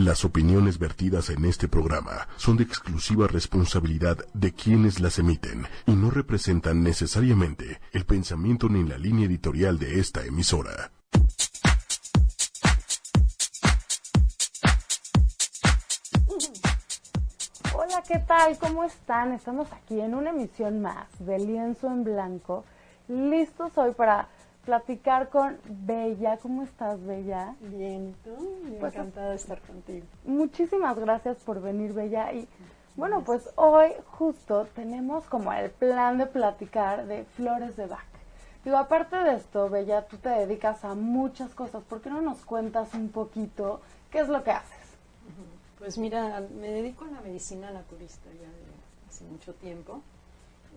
Las opiniones vertidas en este programa son de exclusiva responsabilidad de quienes las emiten y no representan necesariamente el pensamiento ni la línea editorial de esta emisora. Hola, ¿qué tal? ¿Cómo están? Estamos aquí en una emisión más de Lienzo en Blanco, listos hoy para platicar con Bella. ¿Cómo estás, Bella? Bien, ¿tú? Pues, encantada de estar contigo. Muchísimas gracias por venir, Bella. Y bueno, pues hoy justo tenemos como el plan de platicar de flores de Bach. Digo, aparte de esto, Bella, tú te dedicas a muchas cosas. ¿Por qué no nos cuentas un poquito qué es lo que haces? Pues mira, me dedico a la medicina naturista ya de hace mucho tiempo.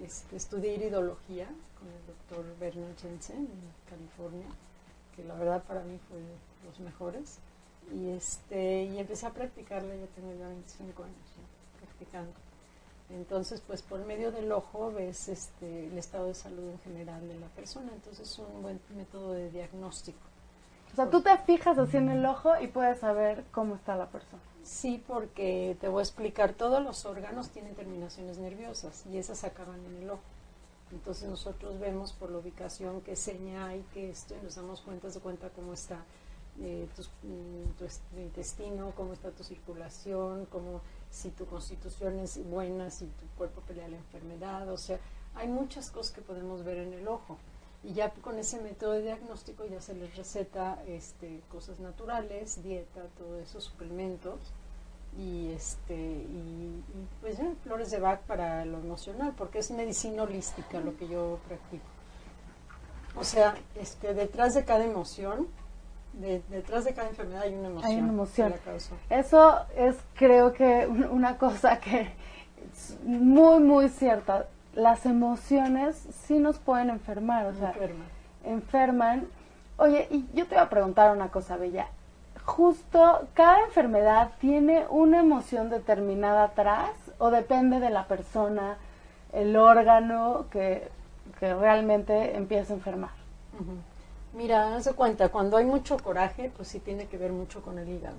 Este, estudié iridología con el doctor Bernard Jensen en California, que la verdad para mí fue de los mejores. Y, este, y empecé a practicarla, ya tengo ya 25 años practicando. Entonces, pues por medio del ojo ves este, el estado de salud en general de la persona, entonces es un buen método de diagnóstico. O sea, tú te fijas así en el ojo y puedes saber cómo está la persona. Sí, porque te voy a explicar, todos los órganos tienen terminaciones nerviosas y esas acaban en el ojo. Entonces nosotros vemos por la ubicación qué seña hay, que esto, y nos damos cuenta de cuenta cómo está eh, mm, tu, intestino, cómo está tu circulación, cómo si tu constitución es buena, si tu cuerpo pelea la enfermedad, o sea, hay muchas cosas que podemos ver en el ojo. Y ya con ese método de diagnóstico ya se les receta este, cosas naturales, dieta, todo eso, suplementos. Y este y, pues flores de Bach para lo emocional porque es medicina holística lo que yo practico. O sea este detrás de cada emoción detrás de cada enfermedad hay una emoción hay una emoción. eso es creo que una cosa que es muy muy cierta las emociones sí nos pueden enfermar o sea enferman oye y yo te voy a preguntar una cosa bella justo cada enfermedad tiene una emoción determinada atrás o depende de la persona, el órgano que, realmente empieza a enfermar. Mira, de cuenta, cuando hay mucho coraje, pues sí tiene que ver mucho con el hígado.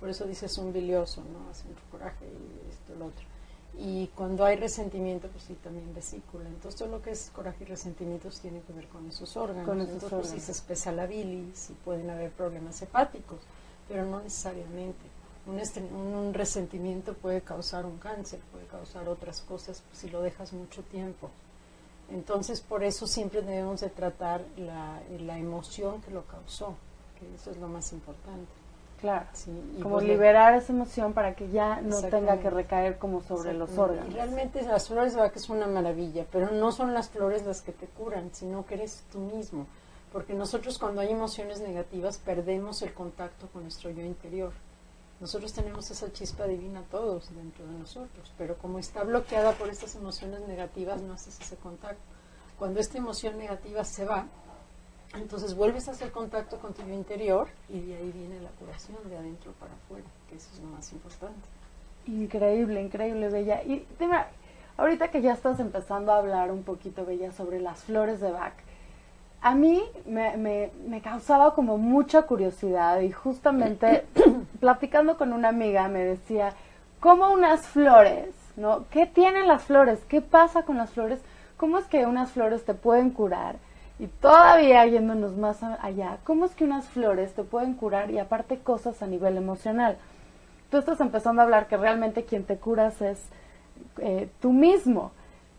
Por eso dices un bilioso, ¿no? Hace mucho coraje y esto, lo otro. Y cuando hay resentimiento, pues sí, también vesícula. Entonces, todo lo que es coraje y resentimientos tiene que ver con esos órganos. Con Entonces, pues sí se espesa la bilis y pueden haber problemas hepáticos, pero no necesariamente. Un, un, resentimiento puede causar un cáncer, puede causar otras cosas si lo dejas mucho tiempo. Entonces, por eso siempre debemos de tratar la, la emoción que lo causó, que eso es lo más importante. Claro, como pues liberar esa emoción para que ya no tenga que recaer como sobre los órganos. Y realmente las flores de vaca es una maravilla, pero no son las flores las que te curan, sino que eres tú mismo. Porque nosotros cuando hay emociones negativas perdemos el contacto con nuestro yo interior. Nosotros tenemos esa chispa divina todos dentro de nosotros, pero como está bloqueada por estas emociones negativas no haces ese contacto. Cuando esta emoción negativa se va, entonces vuelves a hacer contacto con tu interior y de ahí viene la curación, de adentro para afuera, que eso es lo más importante. Increíble, increíble, Bella. Y dime, ahorita que ya estás empezando a hablar un poquito, Bella, sobre las flores de Bach, a mí me, me, me causaba como mucha curiosidad y justamente platicando con una amiga me decía, ¿cómo unas flores, no? ¿Qué tienen las flores? ¿Qué pasa con las flores? ¿Cómo es que unas flores te pueden curar? Y todavía yéndonos más allá, ¿cómo es que unas flores te pueden curar y aparte cosas a nivel emocional? Tú estás empezando a hablar que realmente quien te curas es eh, tú mismo.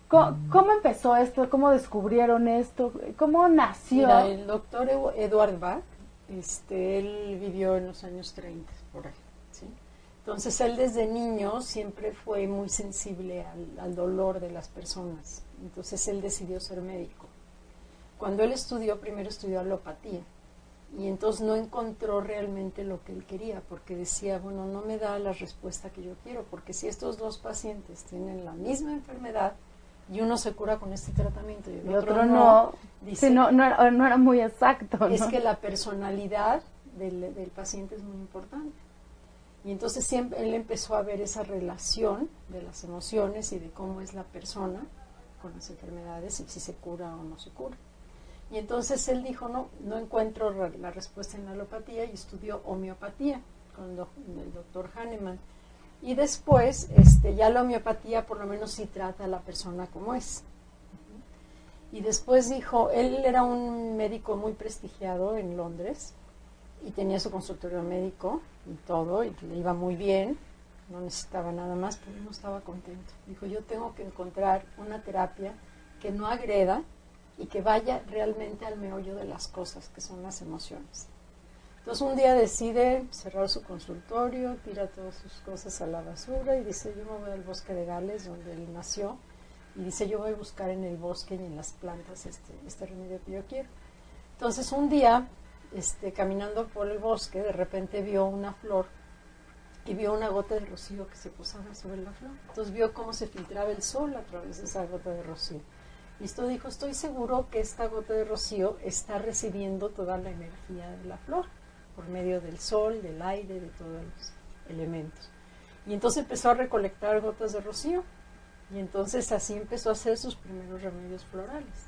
¿Cómo, empezó esto? ¿Cómo descubrieron esto? ¿Cómo nació? el doctor Eduard Bach, este, él vivió en los años 30, por ahí. ¿sí? Entonces él desde niño siempre fue muy sensible al dolor de las personas. Entonces él decidió ser médico cuando él estudió, primero estudió alopatía y entonces no encontró realmente lo que él quería porque decía, bueno, no me da la respuesta que yo quiero, porque si estos dos pacientes tienen la misma enfermedad y uno se cura con este tratamiento y el otro, no, dice, no, no, era, muy exacto. Es que la personalidad del, del paciente es muy importante. Y entonces siempre él empezó a ver esa relación de las emociones y de cómo es la persona con las enfermedades y si se cura o no se cura. Y entonces él dijo, no, no encuentro la respuesta en la alopatía y estudió homeopatía con el, doctor Hahnemann. Y después, este, ya la homeopatía por lo menos sí trata a la persona como es. Y después dijo, él era un médico muy prestigiado en Londres y tenía su consultorio médico y todo, y le iba muy bien, no necesitaba nada más, pero no estaba contento. Dijo, yo tengo que encontrar una terapia que no agreda y que vaya realmente al meollo de las cosas, que son las emociones. Entonces un día decide cerrar su consultorio, tira todas sus cosas a la basura y dice, yo me voy al bosque de Gales, donde él nació, y dice, yo voy a buscar en el bosque y en las plantas este, este remedio que yo quiero. Entonces un día, este, caminando por el bosque, de repente vio una flor y vio una gota de rocío que se posaba sobre la flor. Entonces vio cómo se filtraba el sol a través de esa gota de rocío. Y esto dijo, estoy seguro que esta gota de rocío está recibiendo toda la energía de la flor por medio del sol, del aire, de todos los elementos. Y entonces empezó a recolectar gotas de rocío y entonces así empezó a hacer sus primeros remedios florales.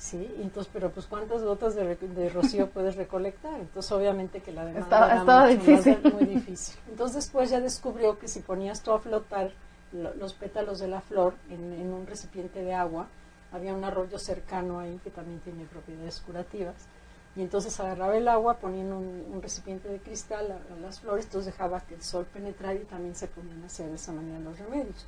Sí, entonces, pero pues cuántas gotas de, rocío puedes recolectar. Entonces, obviamente que la demanda estaba, difícil. muy difícil. Entonces, después ya descubrió que si ponías tú a flotar los pétalos de la flor en, un recipiente de agua, había un arroyo cercano ahí que también tiene propiedades curativas. Y entonces agarraba el agua, ponía en un, recipiente de cristal a, las flores, entonces dejaba que el sol penetrara y también se ponían a hacer de esa manera los remedios.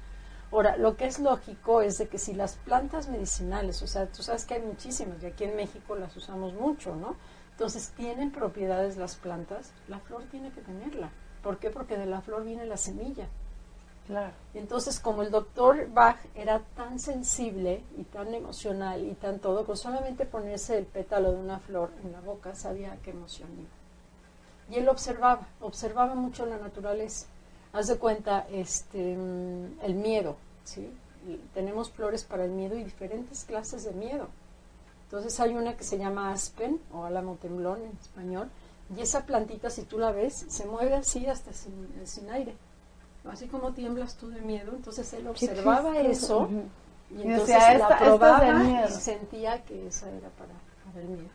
Ahora, lo que es lógico es de que si las plantas medicinales, o sea, tú sabes que hay muchísimas y aquí en México las usamos mucho, ¿no? Entonces, tienen propiedades las plantas, la flor tiene que tenerla. ¿Por qué? Porque de la flor viene la semilla. Claro. Entonces, como el doctor Bach era tan sensible y tan emocional y tan todo, con solamente ponerse el pétalo de una flor en la boca, sabía qué emoción iba. Y él observaba, observaba mucho la naturaleza haz de cuenta, este, mm, el miedo, ¿sí? Tenemos flores para el miedo y diferentes clases de miedo. Entonces hay una que se llama aspen o álamo temblón en español, y esa plantita, si tú la ves, se mueve así hasta sin, aire. Así como tiemblas tú de miedo, entonces él observaba eso y entonces la probaba y sentía que esa era para, para el miedo.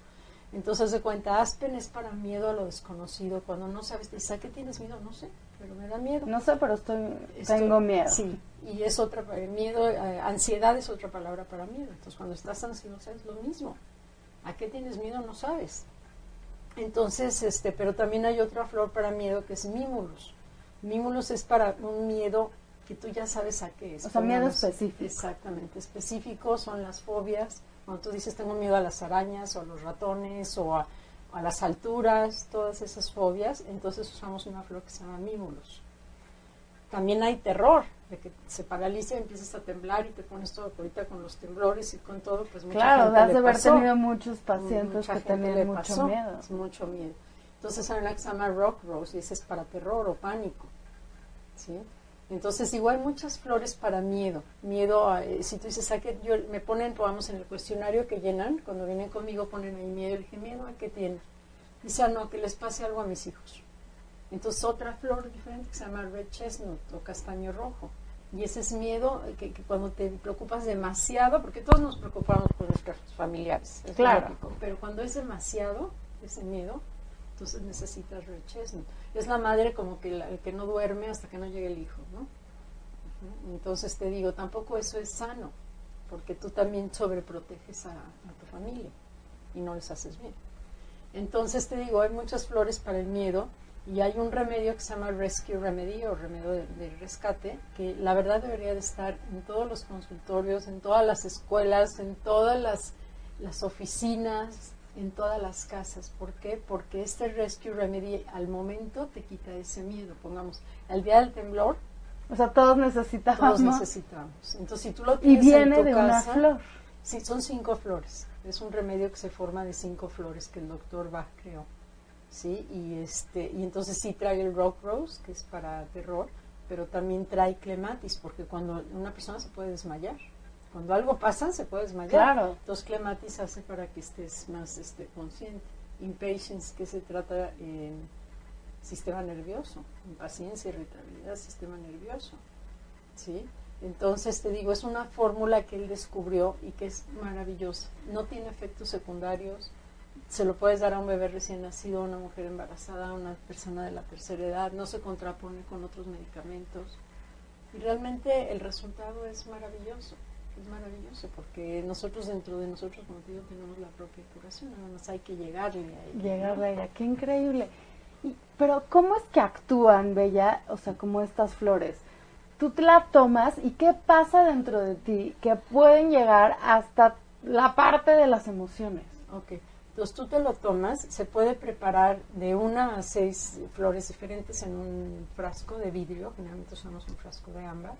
Entonces de cuenta, Aspen es para miedo a lo desconocido. Cuando no sabes, dices, ¿a qué tienes miedo? No sé, pero me da miedo. No sé, pero estoy, tengo miedo. Sí, y es otra, eh, miedo, eh, ansiedad es otra palabra para miedo. Entonces cuando estás ansioso es lo mismo. ¿A qué tienes miedo? No sabes. Entonces, este, pero también hay otra flor para miedo que es mimulus. Mimulus es para un miedo que tú ya sabes a qué es. O sea, miedo específico. Exactamente, específico son las fobias cuando tú dices tengo miedo a las arañas o a los ratones o a, las alturas, todas esas fobias, entonces usamos una flor que se llama mímulos. También hay terror, de que se paraliza y empiezas a temblar y te pones todo ahorita con los temblores y con todo, pues mucha claro, gente has de haber tenido muchos pacientes que tenían mucho miedo. Mucho miedo. Entonces hay una que se llama rock rose y ese es para terror o pánico. ¿Sí? Entonces, igual muchas flores para miedo. Miedo, a, eh, si tú dices, ¿a qué? Yo, me ponen, vamos, en el cuestionario que llenan, cuando vienen conmigo ponen ahí miedo. Y dije, ¿miedo a qué tiene? Dice, ah, no, que les pase algo a mis hijos. Entonces, otra flor diferente que se llama red chestnut o castaño rojo. Y ese es miedo que, cuando te preocupas demasiado, porque todos nos preocupamos por nuestros familiares, es claro. pero cuando es demasiado, ese miedo, entonces necesitas red chestnut es la madre como que el que no duerme hasta que no llegue el hijo, ¿no? Entonces te digo, tampoco eso es sano, porque tú también sobreproteges a, a tu familia y no les haces bien. Entonces te digo, hay muchas flores para el miedo y hay un remedio que se llama Rescue Remedy o remedio de, de, rescate, que la verdad debería de estar en todos los consultorios, en todas las escuelas, en todas las, las oficinas, en todas las casas. ¿Por qué? Porque este Rescue Remedy al momento te quita ese miedo. Pongamos, el día del temblor. O sea, todos necesitamos. Todos necesitamos. Entonces, si tú lo tienes y viene de una flor. Sí, son cinco flores. Es un remedio que se forma de cinco flores que el doctor Bach creó. ¿Sí? Y, este, y entonces sí trae el Rock Rose, que es para terror, pero también trae clematis, porque cuando una persona se puede desmayar. Cuando algo pasa, se puede desmayar. Claro. Entonces, clematis hace para que estés más este, consciente. Impatience, que se trata en sistema nervioso. Impaciencia, irritabilidad, sistema nervioso. ¿Sí? Entonces, te digo, es una fórmula que él descubrió y que es maravillosa. No tiene efectos secundarios, se lo puedes dar a un bebé recién nacido, a una mujer embarazada, a una persona de la tercera edad, no se contrapone con otros medicamentos. Y realmente el resultado es maravilloso, es maravilloso, porque nosotros dentro de nosotros, como digo, tenemos la propia curación, nada más hay que llegarle a ella. Llegarle a ella, qué increíble. Y, pero ¿cómo es que actúan, Bella? O sea, como estas flores. Tú te la tomas y qué pasa dentro de ti que pueden llegar hasta la parte de las emociones. Ok. Entonces tú te lo tomas, se puede preparar de una a seis flores diferentes en un frasco de vidrio, generalmente usamos un frasco de ámbar,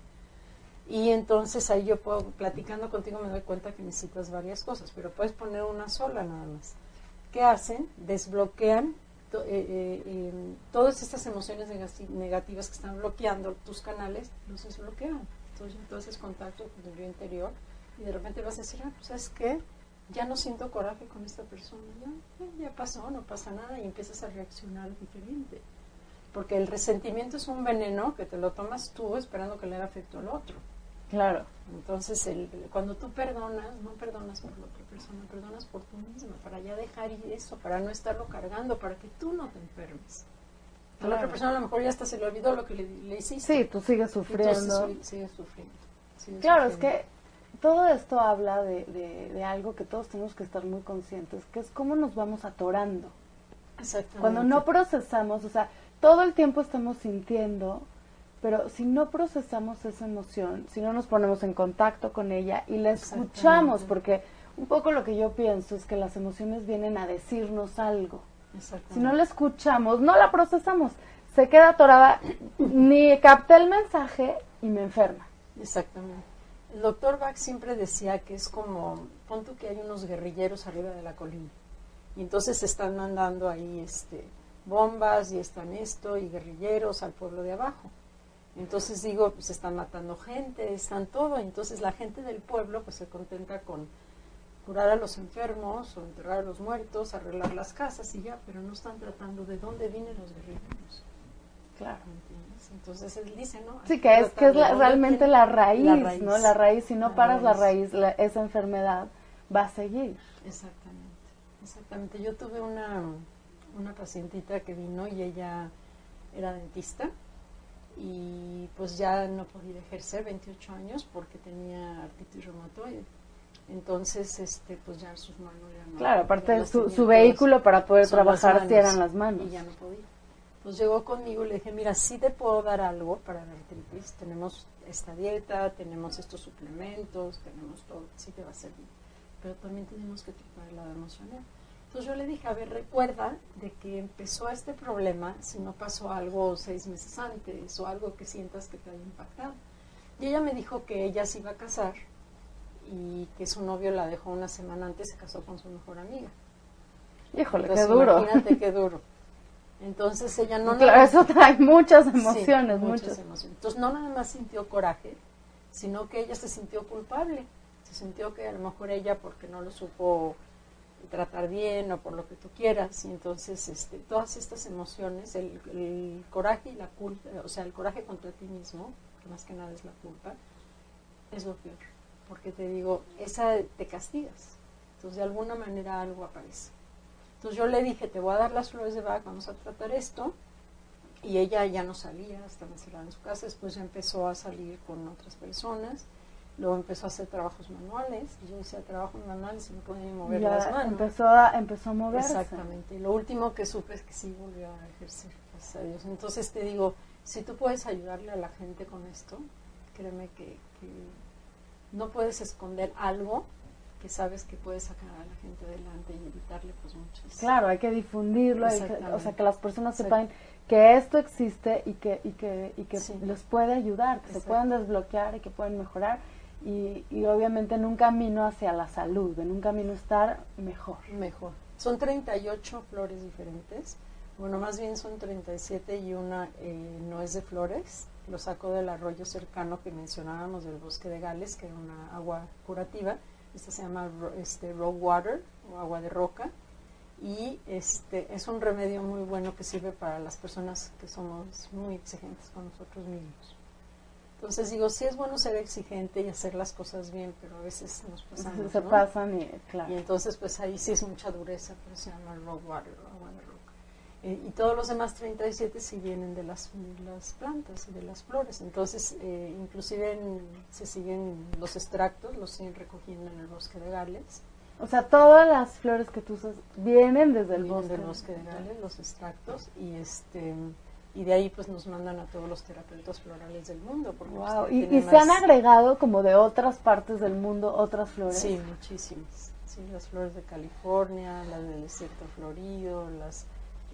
y entonces ahí yo puedo, platicando contigo me doy cuenta que necesitas varias cosas, pero puedes poner una sola nada más. ¿Qué hacen? Desbloquean eh, eh, todas estas emociones negativas que están bloqueando tus canales, los desbloquean. Entonces, contacto con el yo interior y de repente vas a decir, ah, pues es que ya no siento coraje con esta persona, ya, ya pasó, no pasa nada y empiezas a reaccionar diferente. Porque el resentimiento es un veneno que te lo tomas tú esperando que le haga efecto al otro. Claro. Entonces, el, cuando tú perdonas, no perdonas por la otra persona, perdonas por tú misma, para ya dejar eso, para no estarlo cargando, para que tú no te enfermes. A la otra persona a lo mejor ya hasta se le olvidó lo que le, hiciste. Sí, tú sigues sufriendo. sigues sufriendo. claro, es que todo esto habla de, de, algo que todos tenemos que estar muy conscientes, que es cómo nos vamos atorando. Exactamente. Cuando no procesamos, o sea, todo el tiempo estamos sintiendo, pero si no procesamos esa emoción, si no nos ponemos en contacto con ella y la escuchamos, porque un poco lo que yo pienso es que las emociones vienen a decirnos algo. Si no la escuchamos, no la procesamos, se queda atorada, ni capté el mensaje y me enferma. Exactamente. El doctor Bach siempre decía que es como, pon que hay unos guerrilleros arriba de la colina y entonces están mandando ahí este, bombas y están esto y guerrilleros al pueblo de abajo. Entonces digo, pues están matando gente, están todo, entonces la gente del pueblo pues se contenta con curar a los enfermos o enterrar a los muertos, arreglar las casas y ya, pero no están tratando de dónde vienen los guerrilleros. Claro. Entonces él dice, ¿no? Sí, que es, que es realmente la raíz, ¿no? La raíz, si no paras la raíz, esa enfermedad va a seguir. Exactamente, exactamente. Yo tuve una, una pacientita que vino y ella era dentista y pues ya no podía ejercer 28 años porque tenía artritis reumatoide. Entonces, este, pues ya sus manos ya no. Claro, aparte su, su vehículo para poder trabajar eran las manos. Y ya no podía. Pues llegó conmigo y le dije, mira, sí te puedo dar algo para la artritis. Tenemos esta dieta, tenemos estos suplementos, tenemos todo, sí te va a servir. Pero también tenemos que tratar el lado emocional. Entonces yo le dije, a ver, recuerda de que empezó este problema si no pasó algo seis meses antes o algo que sientas que te haya impactado. Y ella me dijo que ella se iba a casar y que su novio la dejó una semana antes, se casó con su mejor amiga. Híjole, qué duro. Imagínate qué duro. Entonces ella no... Claro, eso trae muchas emociones, muchas. emociones. Entonces no nada más sintió coraje, sino que ella se sintió culpable. Se sintió que a lo mejor ella porque no lo supo tratar bien o por lo que tú quieras. Y entonces este, todas estas emociones, el, coraje y la culpa, o sea, el coraje contra ti mismo, que más que nada es la culpa, es lo peor. Porque te digo, esa te castigas. Entonces de alguna manera algo aparece. Entonces yo le dije, te voy a dar las flores de Bach, vamos a tratar esto. Y ella ya no salía, estaba encerrada en su casa, después ya empezó a salir con otras personas, luego empezó a hacer trabajos manuales, yo decía trabajos manuales y no podía mover las manos. Empezó a, empezó a moverse. Exactamente, y lo último que supe es que sí volvió a ejercer, gracias a Dios. Entonces te digo, si tú puedes ayudarle a la gente con esto, créeme que, que no puedes esconder algo que sabes que puedes sacar a la gente adelante y evitarle pues muchas. Claro, hay que difundirlo, o sea, que las personas sepan que esto existe y que, y que, y que les puede ayudar, que se pueden desbloquear y que pueden mejorar y, y obviamente en un camino hacia la salud, en un camino estar mejor. Mejor. Son 38 flores diferentes, bueno, más bien son 37 y una eh, no es de flores, lo saco del arroyo cercano que mencionábamos del bosque de Gales, que era una agua curativa este se llama este, rock water o agua de roca y este es un remedio muy bueno que sirve para las personas que somos muy exigentes con nosotros mismos. Entonces digo, sí es bueno ser exigente y hacer las cosas bien, pero a veces nos pasamos, Se pasan y, claro. Y entonces pues ahí sí es mucha dureza, pero se llama rock water, agua de roca. Eh, y todos los demás 37 sí vienen de las, plantas y de las flores. Entonces, eh, inclusive en- se siguen los extractos, los siguen recogiendo en el bosque de Gales. O sea, todas las flores que tú usas vienen desde el Vienen bosque. del bosque de Gales, los extractos, y este y de ahí pues nos mandan a todos los terapeutas florales del mundo. Porque, pues, Wow. Y, tienen y se han agregado como de otras partes del mundo otras flores. Sí, muchísimas. Sí, las flores de California, las del desierto florido, las,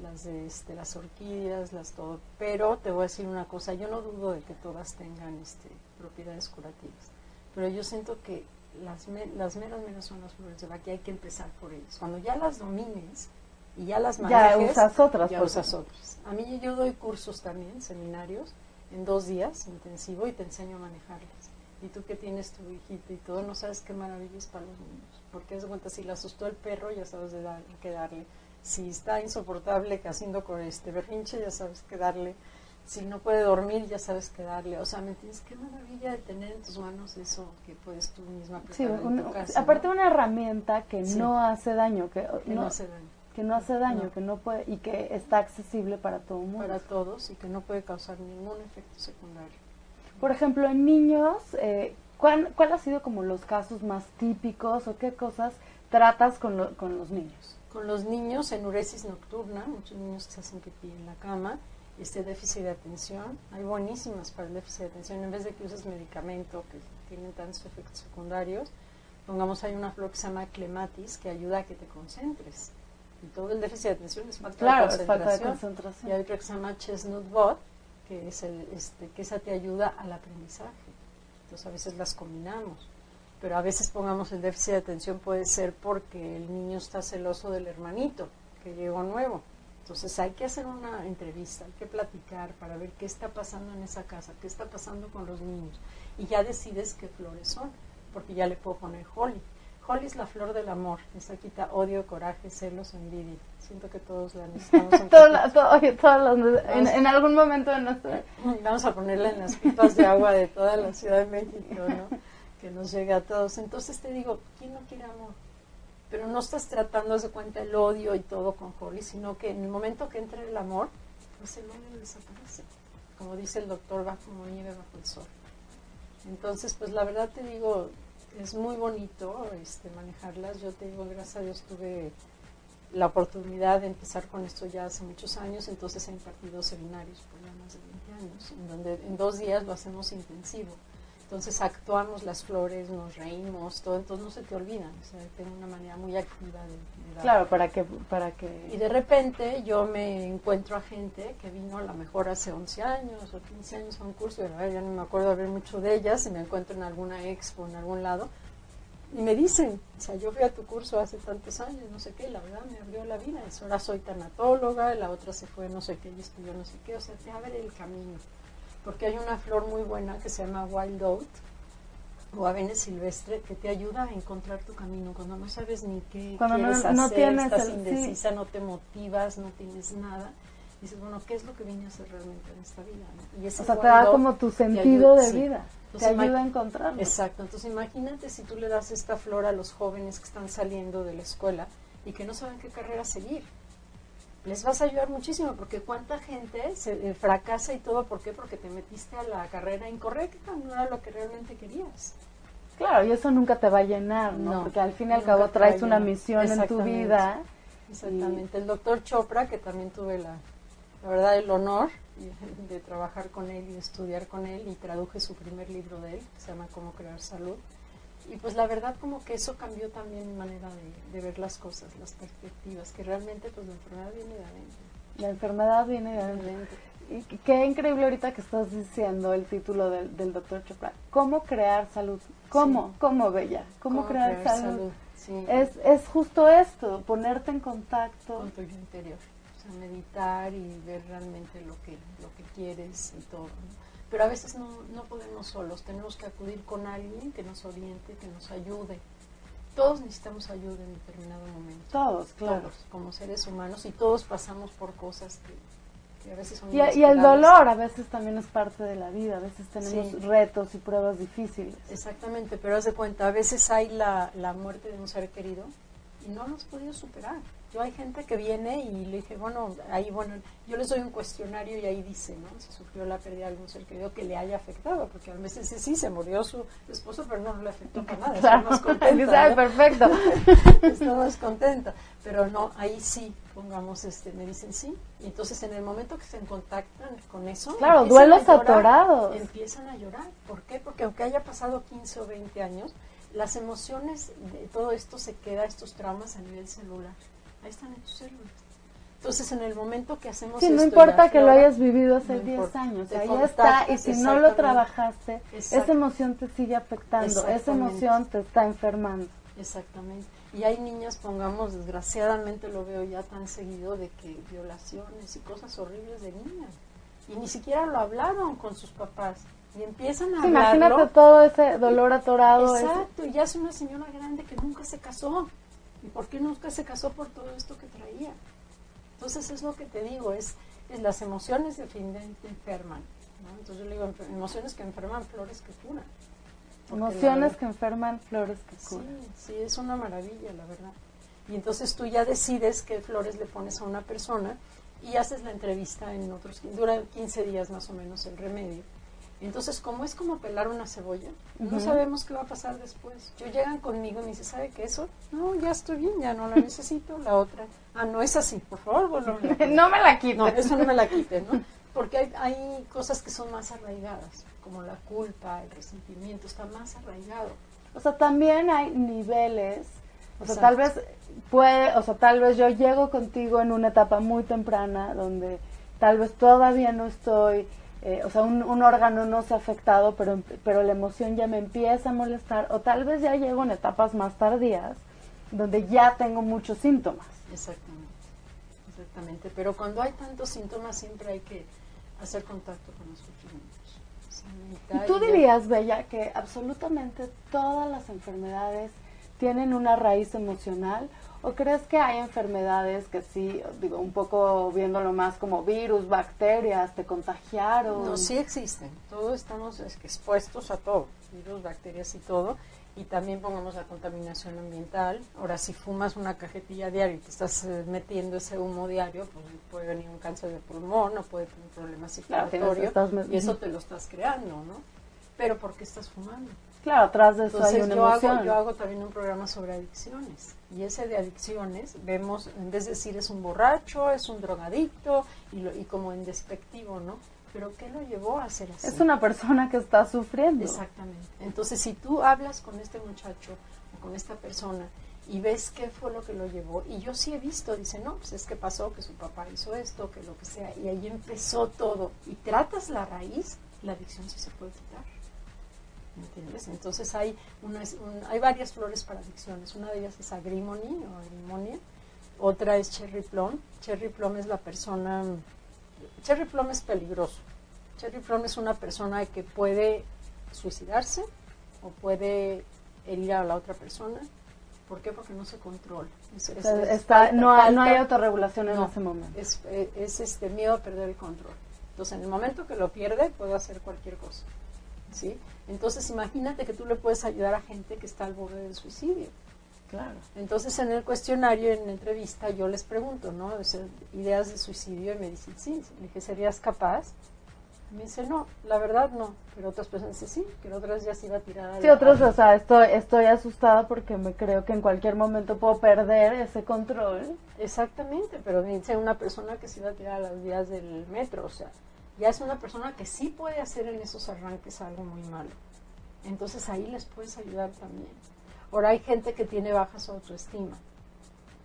las de este, las orquídeas, las todo. Pero te voy a decir una cosa, yo no dudo de que todas tengan este, propiedades curativas. Pero yo siento que las, me- las meras meras son las flores de Bach y hay que empezar por ellas. Cuando ya las domines y ya las Ya manejes, usas otras, ya usas otras. A mí yo doy cursos también, seminarios, en dos días intensivo y te enseño a manejarlas. Y tú que tienes tu hijita y todo, no sabes qué maravilla es para los niños. Porque es de cuenta, si le asustó el perro, ya sabes de dar, qué darle. Si está insoportable haciendo con este berrinche, ya sabes qué darle. Si no puede dormir, ya sabes qué darle. O sea, ¿me entiendes? Qué maravilla de tener en tus manos eso que puedes tú misma Sí, en tu casa. aparte ¿no? una herramienta que Sí. no hace daño, que, que no, no hace daño. Que no hace daño, No. que no puede y que está accesible para todo el mundo. para todos y que no puede causar ningún efecto secundario. Por ejemplo, en niños, eh, ¿cuál, ¿cuál ha sido como los casos más típicos o qué cosas tratas con, lo- con los niños? Con los niños, enuresis nocturna, muchos niños que se hacen pipí en la cama, este déficit de atención, hay buenísimas para el déficit de atención, en vez de que uses medicamento que tienen tantos efectos secundarios, pongamos hay una flor que se llama clematis que ayuda a que te concentres. Y todo el déficit de atención es falta Claro, de es falta de concentración. concentración. Y hay otra que se llama chestnut bot, que es el, este, que esa te ayuda al aprendizaje. Entonces a veces las combinamos. Pero a veces pongamos el déficit de atención puede ser porque el niño está celoso del hermanito que llegó nuevo. Entonces hay que hacer una entrevista, hay que platicar para ver qué está pasando en esa casa, qué está pasando con los niños. Y ya decides qué flores son, porque ya le puedo poner holly. Holly es la flor del amor, esa quita odio, coraje, celos, envidia. Siento que todos la necesitamos. la- todo- oye, todos los- en, en algún momento de nuestra... Vamos a ponerla en las pipas de agua de toda la Ciudad de México, ¿no? Que nos llegue a todos. Entonces te digo, ¿quién no quiere amor? Pero no estás tratando de cuenta el odio y todo con Holly, sino que en el momento que entre el amor, pues el odio desaparece. Como dice el doctor, va como nieve bajo el sol. Entonces, pues la verdad te digo, es muy bonito este, manejarlas. Yo te digo, gracias a Dios tuve la oportunidad de empezar con esto ya hace muchos años, entonces he impartido seminarios por ya más de 20 años, en donde en dos días lo hacemos intensivo. Entonces actuamos las flores, nos reímos, todo, entonces no se te olvidan. O sea, tengo una manera muy activa de, de dar. Claro, para que... Para Y que de repente yo me encuentro a gente que vino a lo mejor hace 11 años o 15 años a un curso, y ya no me acuerdo de ver mucho de ellas, y me encuentro en alguna expo, en algún lado, y me dicen, o sea, yo fui a tu curso hace tantos años, no sé qué, y la verdad me abrió la vida, y ahora soy tanatóloga, la otra se fue no sé qué y estudió no sé qué, o sea, te abre el camino. Porque hay una flor muy buena que se llama Wild Oat, o avena silvestre, que te ayuda a encontrar tu camino cuando no sabes ni qué Cuando no- quieres no hacer, tienes estás el- sí. indecisa, no te motivas, no tienes nada. Dices, bueno, ¿qué es lo que vine a hacer realmente en esta vida? no? Y ese o sea, te da como tu sentido ayuda- de sí. vida. Te ayuda a encontrarlo. Exacto, entonces imagínate si tú le das esta flor a los jóvenes que están saliendo de la escuela y que no saben qué carrera seguir. Les vas a ayudar muchísimo porque cuánta gente se eh, fracasa y todo, ¿por qué? Porque te metiste a la carrera incorrecta, no era lo que realmente querías. Claro, y eso nunca te va a llenar, ¿no? No, porque al fin y al cabo traes una misión en tu vida. Exactamente. El doctor Chopra, que también tuve la, la verdad el honor de trabajar con él y estudiar con él y traduje su primer libro de él, que se llama Cómo crear salud. Y pues la verdad como que eso cambió también mi manera de, de ver las cosas, las perspectivas, que realmente pues la enfermedad viene de adentro. La enfermedad viene de de adentro. Y qué- increíble ahorita que estás diciendo el título del, del doctor Chopra. ¿Cómo crear salud? ¿Cómo? Sí. ¿Cómo, Bella? ¿Cómo, crear, salud? Sí. Es, es justo esto, ponerte en contacto. con tu interior. O sea, meditar y ver realmente lo que, lo que quieres y todo. ¿no? Pero a veces no, no podemos solos, tenemos que acudir con alguien que nos oriente, que nos ayude. Todos necesitamos ayuda en determinado momento. Todos, claro. Todos, como seres humanos, y todos pasamos por cosas que, Y, a veces son Y, y el dolor a veces también es parte de la vida, a veces tenemos Sí. retos y pruebas difíciles. Exactamente, pero haz de cuenta, a veces hay la, la muerte de un ser querido y no lo has podido superar. Yo hay gente que viene y le dije, bueno, ahí, bueno, yo les doy un cuestionario y ahí dice, ¿no? Si sufrió la pérdida de algún ser querido que le haya afectado, porque a veces sí, sí, se murió su esposo, pero no le afectó para nada, está más contenta. Dice, "Ay, ¿no? perfecto. está más contenta. Pero no, ahí sí, pongamos, este, me dicen sí. Y entonces en el momento que se contactan con eso, Claro, duelos llorar, atorados. Empiezan a llorar. ¿Por qué? Porque aunque haya pasado 15 o 20 años, las emociones de todo esto se queda, estos traumas a nivel celular. Ahí están en tus células. Entonces, en el momento que hacemos Sí, no esto importa que lo hayas vivido hace no 10 importa. años, ahí está, y si no lo trabajaste, esa emoción te sigue afectando, esa emoción te está enfermando. Exactamente. Y hay niñas, pongamos, desgraciadamente lo veo ya tan seguido de que violaciones y cosas horribles de niñas. Y ni siquiera lo hablaron con sus papás. Y empiezan a Sí, hablarlo. imagínate todo ese dolor atorado. ese- Exacto, y ya es una señora grande que nunca se casó. ¿Y por qué nunca se casó por todo esto que traía? Entonces es lo que te digo, es, es las emociones definitivamente enferman. ¿no? Entonces yo le digo, emociones que enferman, flores que curan. Emociones verdad- que enferman, flores que Sí, curan. sí, es una maravilla, la verdad. Y entonces tú ya decides qué flores le pones a una persona y haces la entrevista en otros, dura 15 días más o menos el remedio. Entonces, como es como pelar una cebolla, no sabemos qué va a pasar después. Yo llegan conmigo y me dicen, ¿sabe qué eso? No, ya estoy bien, ya no la necesito. La otra, ah, no es así, por favor, vuélvame a poner". no me la quites. No, eso no me la quiten, ¿no? Porque hay, hay cosas que son más arraigadas, como la culpa, el resentimiento, está más arraigado. O sea, también hay niveles. O sea, Exacto. tal vez puede, o sea, tal vez yo llego contigo en una etapa muy temprana donde tal vez todavía no estoy, eh, o sea, un, un órgano no se ha afectado, pero, pero la emoción ya me empieza a molestar. O tal vez ya llego en etapas más tardías donde ya tengo muchos síntomas. Exactamente, exactamente. Pero cuando hay tantos síntomas siempre hay que hacer contacto con los sufrimientos. O sea, ¿Y meditar tú dirías, Bella, que absolutamente todas las enfermedades tienen una raíz emocional? ¿O crees que hay enfermedades que sí, digo, un poco viéndolo más como virus, bacterias, te contagiaron? No, sí existen. Todos estamos expuestos a todo, virus, bacterias y todo. Y también pongamos la contaminación ambiental. Ahora, si fumas una cajetilla diario y te estás eh, metiendo ese humo diario, pues puede venir un cáncer de pulmón o puede tener problemas Claro, circulatorios. met- y eso te lo estás creando, ¿no? Pero ¿por qué estás fumando? Claro, atrás de eso hay Entonces una yo emoción. hago, yo hago también un programa sobre adicciones y ese de adicciones vemos, en vez de decir es un borracho, es un drogadicto y, lo- y como en despectivo, ¿no? Pero ¿qué lo llevó a ser así? Es una persona que está sufriendo. Exactamente. Entonces si tú hablas con este muchacho o con esta persona y ves qué fue lo que lo llevó, y yo sí he visto, dice, no, pues es que pasó, que su papá hizo esto, que lo que sea, y ahí empezó todo, y tratas la raíz, la adicción sí se puede quitar. ¿Me entiendes? Entonces hay, unas- un- hay varias flores para adicciones. Una de ellas es agrimony o agrimonia. Otra es cherry plum. Cherry plum es la persona... Cherry plum es peligroso. Cherry plum es una persona que puede suicidarse o puede herir a la otra persona. ¿Por qué? Porque no se controla. Es- O es- sea, es está, falta- no, hay, no hay falta- autorregulación en no, ese momento. Es, es este miedo a perder el control. Entonces, en el momento que lo pierde, puede hacer cualquier cosa. ¿Sí? Entonces, imagínate que tú le puedes ayudar a gente que está al borde del suicidio. Claro. Entonces, en el cuestionario, en la entrevista, yo les pregunto, ¿no? O sea, ideas de suicidio, y me dicen, sí. Le dije, ¿serías capaz? Me dice, no, la verdad no. Pero otras personas dicen, sí, que otras ya se iba a tirar Sí, otros, o sea, estoy, estoy asustada porque me creo que en cualquier momento puedo perder ese control. Exactamente, pero dice una persona que se iba a tirar a las vías del metro, o sea, ya es una persona que sí puede hacer en esos arranques algo muy malo. Entonces ahí les puedes ayudar también. Ahora hay gente que tiene baja su autoestima.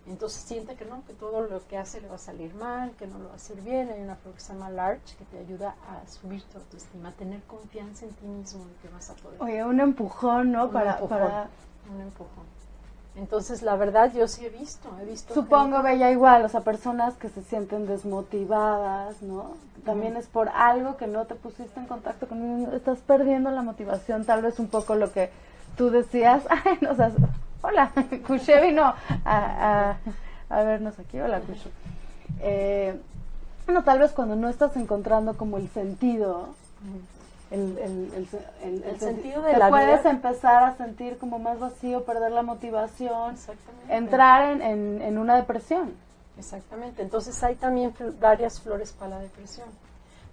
Entonces siente que no, que todo lo que hace le va a salir mal, que no lo va a hacer bien. Hay una flor que se llama Larch que te ayuda a subir tu autoestima, a tener confianza en ti mismo y que vas a poder. Oye, un empujón, ¿no? Un para, empujón, para un empujón. Entonces, la verdad, yo sí he visto, he visto. Supongo, gente- Bella, igual, o sea, personas que se sienten desmotivadas, ¿no? También es por algo que no te pusiste en contacto con estás perdiendo la motivación, tal vez un poco lo que tú decías, ay, no, o sea, hola, Kushe vino a, a, a vernos aquí, hola Kushe. Eh, bueno, tal vez cuando no estás encontrando como el sentido, el, el, el- El sen- sentido de te la puedes vida. empezar a sentir como más vacío, perder la motivación, entrar en, en, en una depresión. Exactamente. Entonces hay también varias flores para la depresión.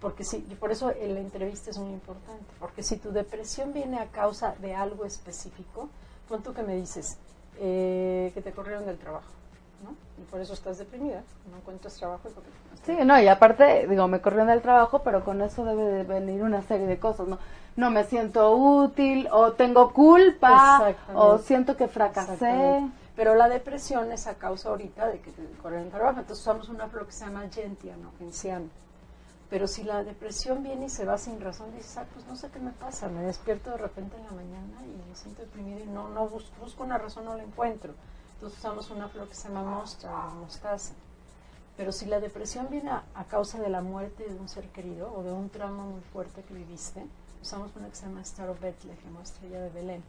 Porque si, y por eso la entrevista es muy importante. Porque si tu depresión viene a causa de algo específico, pon tú que me dices eh, que te corrieron del trabajo, ¿no? Y por eso estás deprimida, no encuentras trabajo Sí, no, y aparte, digo, me corrieron del trabajo, pero con eso debe de venir una serie de cosas, ¿no? No me siento útil, o tengo culpa, o siento que fracasé. Pero la depresión es a causa ahorita de que te corren el trabajo. Entonces usamos una flor que se llama gentiano, genciano. Pero si la depresión viene y se va sin razón, dices, ah, pues no sé qué me pasa, me despierto de repente en la mañana y me siento deprimida y no, no busco, busco una razón, no la encuentro. Entonces usamos una flor que se llama mostra o mostaza. Pero si la depresión viene a, a causa de la muerte de un ser querido o de un trauma muy fuerte que viviste, usamos una que se llama Star of Bethlehem o Estrella de Belén.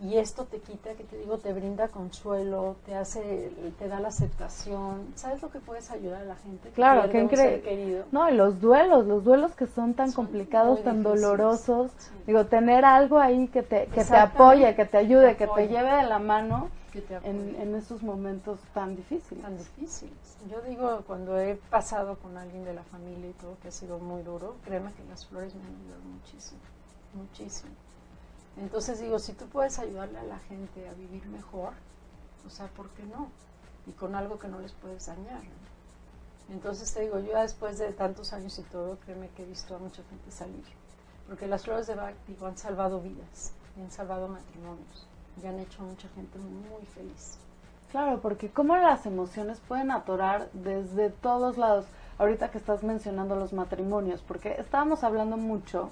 Y esto te quita, que te digo, te brinda consuelo, te hace, te da la aceptación. ¿Sabes lo que puedes ayudar a la gente? que Claro, ser increíble. No, y los duelos, los duelos que son tan Son complicados, tan dolorosos. Sí. Digo, tener algo ahí que te, que te apoye, que te ayude, Te que te lleve de la mano Que te en, en esos momentos tan difíciles. tan difíciles. Yo digo, cuando he pasado con alguien de la familia y todo, que ha sido muy duro, créeme que las flores me han ayudado muchísimo, muchísimo. Entonces digo, si tú puedes ayudarle a la gente a vivir mejor, o sea, ¿por qué no? Y con algo que no les puedes dañar. ¿no? Entonces te digo, yo ya después de tantos años y todo, créeme que he visto a mucha gente salir. Porque las flores de Bach, digo, han salvado vidas, y han salvado matrimonios, y han hecho a mucha gente muy feliz. Claro, porque cómo las emociones pueden atorar desde todos lados. Ahorita que estás mencionando los matrimonios, porque estábamos hablando mucho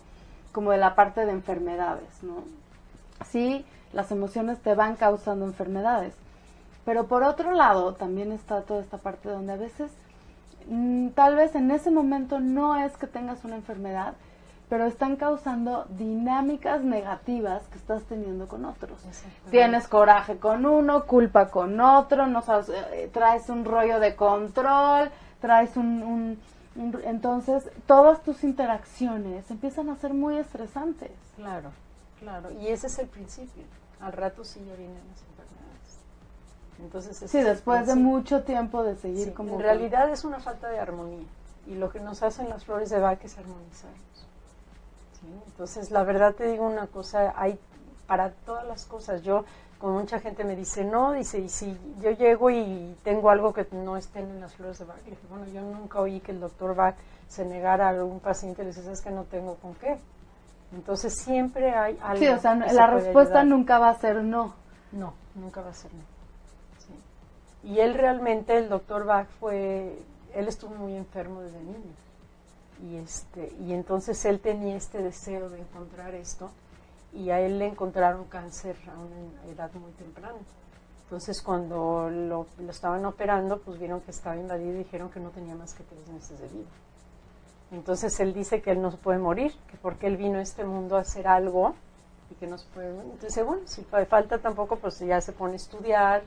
como de la parte de enfermedades, ¿no? Sí, las emociones te van causando enfermedades, pero por otro lado también está toda esta parte donde a veces mm, tal vez en ese momento no es que tengas una enfermedad, pero están causando dinámicas negativas que estás teniendo con otros. Tienes coraje con uno, culpa con otro, no sabes, eh, traes un rollo de control, traes un, un- un- entonces todas tus interacciones empiezan a ser muy estresantes. Claro, claro. Y ese es el principio. Al rato sí ya vienen las enfermedades. Entonces, ese Sí, es el después de mucho tiempo de seguir Sí, como En realidad es una falta de armonía. Y lo que nos hacen las flores de Bach es armonizarnos. ¿Sí? Entonces, la verdad te digo una cosa, hay para todas las cosas. Yo, como mucha gente me dice, no, dice, y si yo llego y tengo algo que no estén en las flores de Bach, le dije, bueno, yo nunca oí que el doctor Bach se negara a algún paciente, le dice, es que no tengo con qué. Entonces, siempre hay algo. Sí, o sea, que la respuesta nunca va a ser no. No, nunca va a ser no. Sí. Y él realmente, el doctor Bach fue, él estuvo muy enfermo desde niño. Y, este, y entonces él tenía este deseo de encontrar esto y a él le encontraron cáncer a una edad muy temprana. Entonces cuando lo, lo estaban operando, pues vieron que estaba invadido y dijeron que no tenía más que tres meses de vida. Entonces él dice que él no puede morir, que porque él vino a este mundo a hacer algo y que no se puede morir. Entonces, bueno, si fa- falta tampoco, pues ya se pone a estudiar.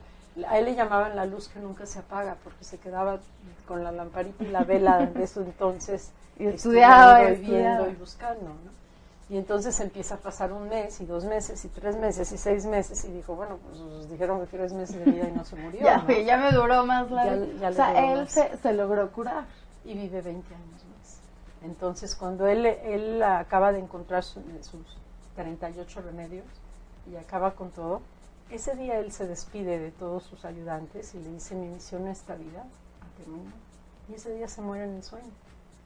A él le llamaban la luz que nunca se apaga, porque se quedaba con la lamparita y la vela de eso entonces. Y estudiaba, y viendo y buscando, ¿no? Y entonces empieza a pasar un mes y dos meses y tres meses y seis meses y dijo, bueno, pues dijeron que tres meses de vida y no se murió. Ya, ¿no? ya me duró más la Ya- vida. ya O sea, él se, se logró curar. y vive 20 años más. Entonces, cuando él, él acaba de encontrar su- sus 38 remedios y acaba con todo, ese día él se despide de todos sus ayudantes y le dice, mi misión en esta vida ha terminado. Y ese día se muere en el sueño.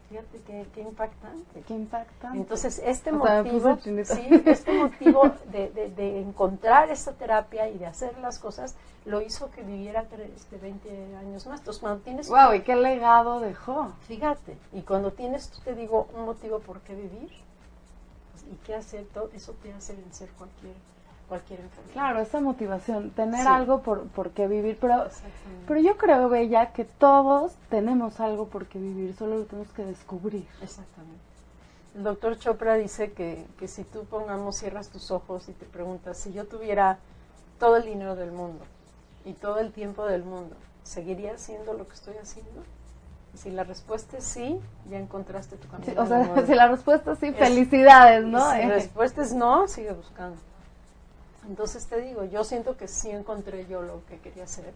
Fíjate qué, qué impactante. Qué impactante. Entonces, este O motivo, sí, este motivo de, de- de encontrar esta terapia y de hacer las cosas, lo hizo que viviera este, 20 años más. Entonces, cuando tienes wow, y qué legado dejó. Fíjate, y cuando tienes, te digo, un motivo por qué vivir pues, y qué hacer, todo eso te hace vencer cualquier, cualquier enfermedad. Claro, esa motivación, tener Sí. algo por, por qué vivir, pero, pero yo creo, Bella, que todos tenemos algo por qué vivir, solo lo tenemos que descubrir. Exactamente. El doctor Chopra dice que, que si tú, pongamos, cierras tus ojos y te preguntas, si yo tuviera todo el dinero del mundo y todo el tiempo del mundo, ¿seguiría haciendo lo que estoy haciendo? Si la respuesta es sí, ya encontraste tu camino. Sí, o sea, si la respuesta es sí, felicidades, ¿no? Si la respuesta es no, sigue buscando. Entonces te digo, yo siento que sí encontré yo lo que quería hacer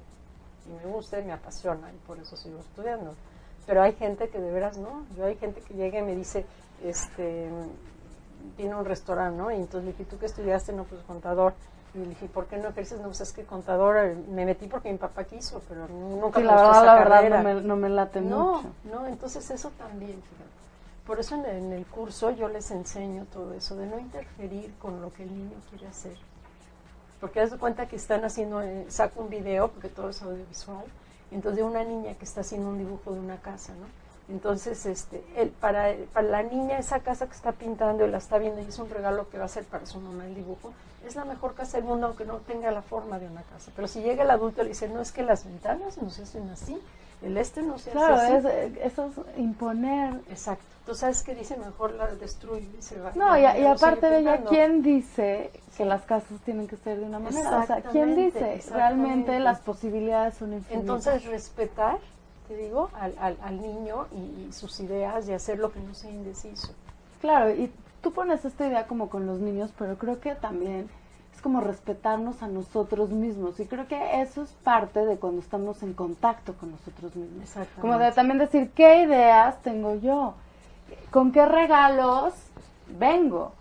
y me gusta y me apasiona y por eso sigo estudiando. Pero hay gente que de veras no. Yo hay gente que llega y me dice, este, tiene un restaurante, ¿no? Y entonces le dije, ¿tú qué estudiaste? No, pues contador. Y le dije, ¿por qué no ejerces? No, pues es que contador, eh, me metí porque mi papá quiso, pero nunca sí, la verdad, la verdad no me, no me late no, mucho. No, entonces eso también, fíjate. Por eso en el curso yo les enseño todo eso, de no interferir con lo que el niño quiere hacer. Porque haz de cuenta que están haciendo, eh, saco un video, porque todo es audiovisual, entonces de una niña que está haciendo un dibujo de una casa, ¿no? Entonces, este, el, para, para la niña esa casa que está pintando y la está viendo y es un regalo que va a hacer para su mamá el dibujo, es la mejor casa del mundo aunque no tenga la forma de una casa. Pero si llega el adulto y le dice, no es que las ventanas no se hacen así, el este no se claro, hace así. Claro, eso es imponer. Exacto. Tú sabes que dice mejor la destruye y se va. No, y, y aparte de ella, ¿quién dice que las casas tienen que ser de una manera? O sea, ¿quién dice? Realmente las posibilidades son infinitas. Entonces, respetar te digo, al, al, al niño y, y, sus ideas y hacer lo que no sea indeciso. Claro, y tú pones esta idea como con los niños, pero creo que también es como respetarnos a nosotros mismos y creo que eso es parte de cuando estamos en contacto con nosotros mismos. Como de también decir, ¿qué ideas tengo yo? ¿Con qué regalos vengo?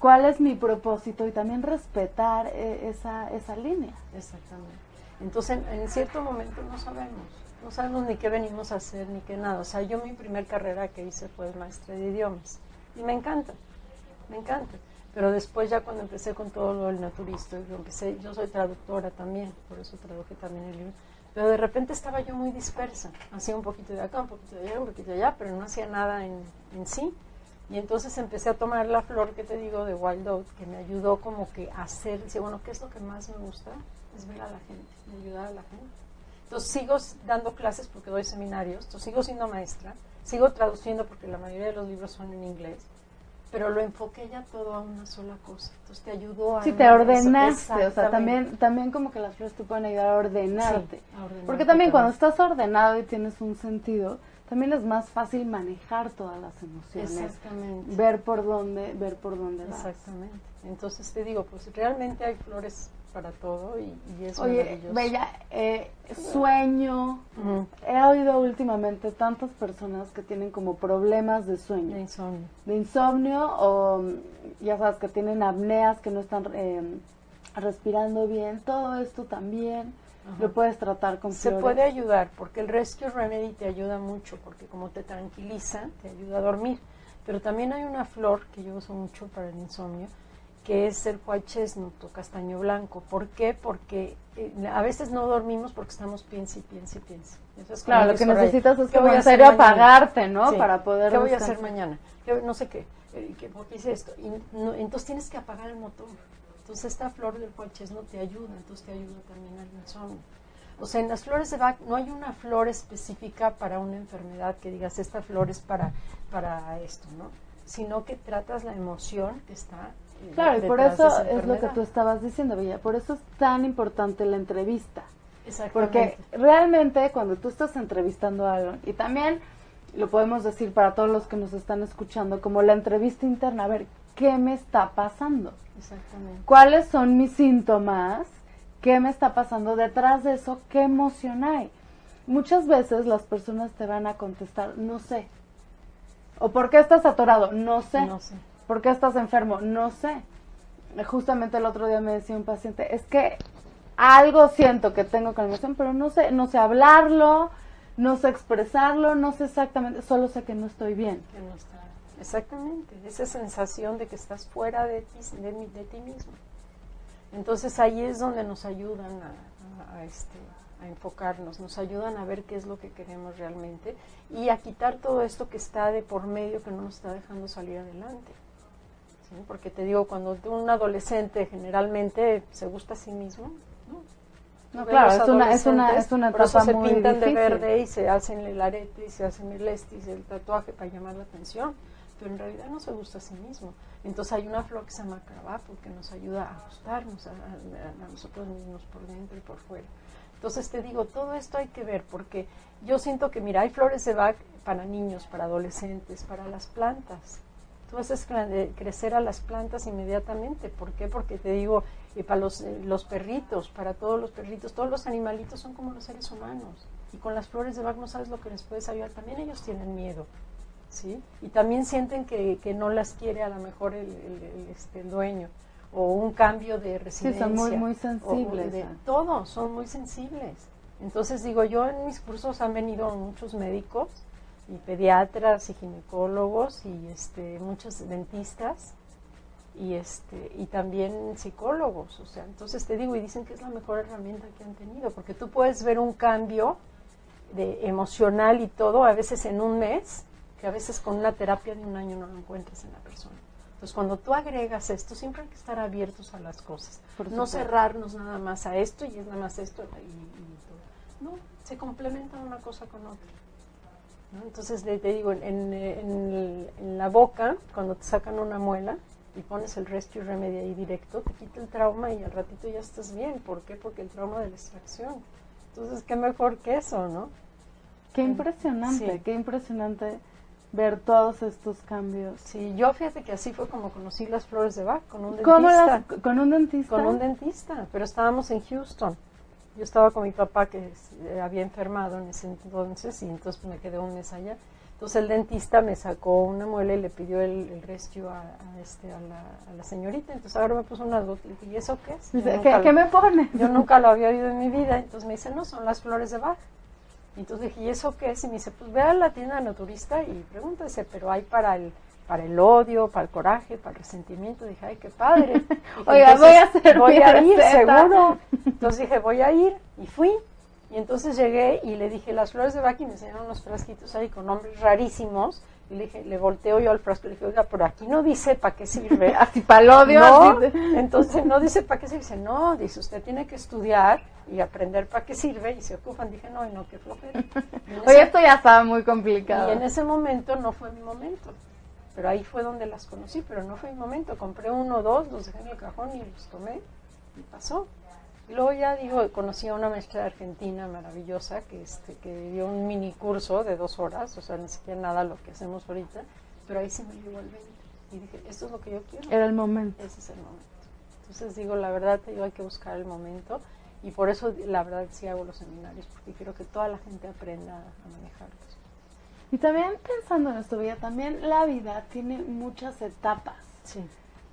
¿Cuál es mi propósito? Y también respetar eh, esa, esa línea. Exactamente. Entonces, en, cierto momento no sabemos no sabemos ni qué venimos a hacer ni qué nada. O sea, yo mi primer carrera que hice fue maestra de idiomas y me encanta, me encanta. Pero después ya cuando empecé con todo lo del naturista, yo empecé, yo soy traductora también, por eso traduje también el libro. Pero de repente estaba yo muy dispersa, hacía un poquito de acá, un poquito de allá, un poquito de allá, pero no hacía nada en, en sí. Y entonces empecé a tomar la flor que te digo de Wild que me ayudó como que a hacer, dice, bueno, ¿qué es lo que más me gusta? Es ver a la gente, ayudar a la gente. Entonces sigo dando clases porque doy seminarios, entonces sigo siendo maestra, sigo traduciendo porque la mayoría de los libros son en inglés, pero lo enfoqué ya todo a una sola cosa. Entonces te ayudó a... Sí, te ordenaste, o sea, también, también como que las flores te pueden ayudar a ordenarte. Sí, a ordenarte porque también cuando estás ordenado y tienes un sentido, también es más fácil manejar todas las emociones. Exactamente. Ver por dónde, ver por dónde vas. Exactamente. Entonces te digo, pues realmente hay flores para todo y, y es Oye, maravilloso. Bella, eh, sueño. Uh -huh. He oído últimamente tantas personas que tienen como problemas de sueño. De insomnio. De insomnio o ya sabes que tienen apneas, que no están eh, respirando bien. Todo esto también uh -huh. lo puedes tratar con Se flores. puede ayudar porque el Rescue Remedy te ayuda mucho porque como te tranquiliza, te ayuda a dormir. Pero también hay una flor que yo uso mucho para el insomnio que es el white chestnut o castaño blanco. ¿Por qué? Porque eh, a veces no dormimos porque estamos piense y piense y piense. Entonces, claro, lo que necesitas es como en serio apagarte, ¿no? Sí. Para poder ¿Qué voy a hacer mañana? Yo no sé qué. Eh, ¿qué ¿Por qué hice esto? Y no, entonces tienes que apagar el motor. Entonces esta flor del chestnut te ayuda, entonces te ayuda también al insomnio. O sea, en las flores de Bach no hay una flor específica para una enfermedad que digas, esta flor es para, para esto, ¿no? Sino que tratas la emoción que está Claro, y por eso es lo que tú estabas diciendo, Bella. Por eso es tan importante la entrevista. Porque realmente cuando tú estás entrevistando a alguien, y también lo podemos decir para todos los que nos están escuchando, como la entrevista interna, a ver, ¿qué me está pasando? Exactamente. ¿Cuáles son mis síntomas? ¿Qué me está pasando? Detrás de eso, ¿qué emoción hay? Muchas veces las personas te van a contestar, no sé. ¿O por qué estás atorado? No sé. No sé. ¿Por qué estás enfermo? No sé. Justamente el otro día me decía un paciente, es que algo siento que tengo emoción, pero no sé, no sé hablarlo, no sé expresarlo, no sé exactamente, solo sé que no estoy bien. Que no está. Exactamente, esa sensación de que estás fuera de ti, de, de ti mismo. Entonces ahí es donde nos ayudan este, a enfocarnos, nos ayudan a ver qué es lo que queremos realmente y a quitar todo esto que está de por medio que no nos está dejando salir adelante. Porque te digo, cuando un adolescente generalmente se gusta a sí mismo, ¿no? No, claro, es una, es una, es una por eso etapa se muy pintan difícil. de verde y se hacen el arete y se hacen el estis, el tatuaje para llamar la atención, pero en realidad no se gusta a sí mismo. Entonces hay una flor que se llama carabapo que nos ayuda a ajustarnos a, a, a nosotros mismos por dentro y por fuera. Entonces te digo, todo esto hay que ver porque yo siento que, mira, hay flores de Bach para niños, para adolescentes, para las plantas. Tú haces crecer a las plantas inmediatamente. ¿Por qué? Porque te digo, y para los, eh, los perritos, para todos los perritos, todos los animalitos son como los seres humanos. Y con las flores de Bach no sabes lo que les puedes ayudar. También ellos tienen miedo. ¿sí? Y también sienten que, que no las quiere a lo mejor el, este, el dueño o un cambio de residencia. Sí, son muy, muy sensibles. De, todos son muy sensibles. Entonces digo, yo en mis cursos han venido muchos médicos y pediatras y ginecólogos y este, muchos dentistas y este y también psicólogos, o sea, entonces te digo y dicen que es la mejor herramienta que han tenido porque tú puedes ver un cambio de emocional y todo a veces en un mes que a veces con una terapia de un año no lo encuentras en la persona. Entonces, cuando tú agregas esto, siempre hay que estar abiertos a las cosas. no cerrarnos nada más a esto y es nada más esto y, todo. No, se complementa una cosa con otra. Entonces, te, digo, en, en, la boca, cuando te sacan una muela y pones el Rescue Remedy ahí directo, te quita el trauma y al ratito ya estás bien. ¿Por qué? Porque el trauma de la extracción. Entonces, qué mejor que eso, ¿no? Qué impresionante, qué impresionante ver todos estos cambios. Sí, yo fíjate que así fue como conocí las flores de Bach, con un dentista. ¿Con un dentista? Con un dentista, pero estábamos en Houston. Yo estaba con mi papá que eh, había enfermado en ese entonces y entonces me quedé un mes allá. Entonces el dentista me sacó una muela y le pidió el, el rescue a, este, a, la, señorita. Entonces ahora me puso unas gotas y ¿y eso qué es? ¿Qué, me pone? Yo nunca lo había oído en mi vida. Entonces me dice, no, son las flores de Bach. Entonces dije, ¿y eso qué es? Y me dice, pues ve a la tienda de naturista y pregúntese, pero hay para el para el odio, para el coraje, para el resentimiento. Dije, ay, qué padre. Oiga, voy a hacer Voy a ir, seguro. Entonces dije, voy a ir y fui. Y entonces llegué y le dije, las flores de Bach y me enseñaron unos frasquitos ahí con nombres rarísimos. Y le dije, le volteo yo al frasco y le dije, oiga, pero aquí no dice para qué sirve. Así para el odio. No, entonces no dice para qué sirve. Dice, no, dice, usted tiene que estudiar y aprender para qué sirve. Y se ocupan. Dije, no, y no, qué flojera. Oye, esto ya estaba muy complicado. Y en ese momento no fue mi momento. Pero ahí fue donde las conocí, pero no fue mi momento. Compré uno o dos, los dejé en el cajón y los tomé y pasó. Y luego ya digo, conocí a una maestra argentina maravillosa que, este, que dio un mini curso de dos horas, o sea, ni siquiera nada lo que hacemos ahorita, pero ahí se me llegó el 20. Y dije, esto es lo que yo quiero. Era el momento. Ese es el momento. Entonces digo, la verdad, te digo, hay que buscar el momento. Y por eso, la verdad, sí hago los seminarios, porque quiero que toda la gente aprenda a manejarlos. Y también pensando en esto, vida, también la vida tiene muchas etapas. Sí.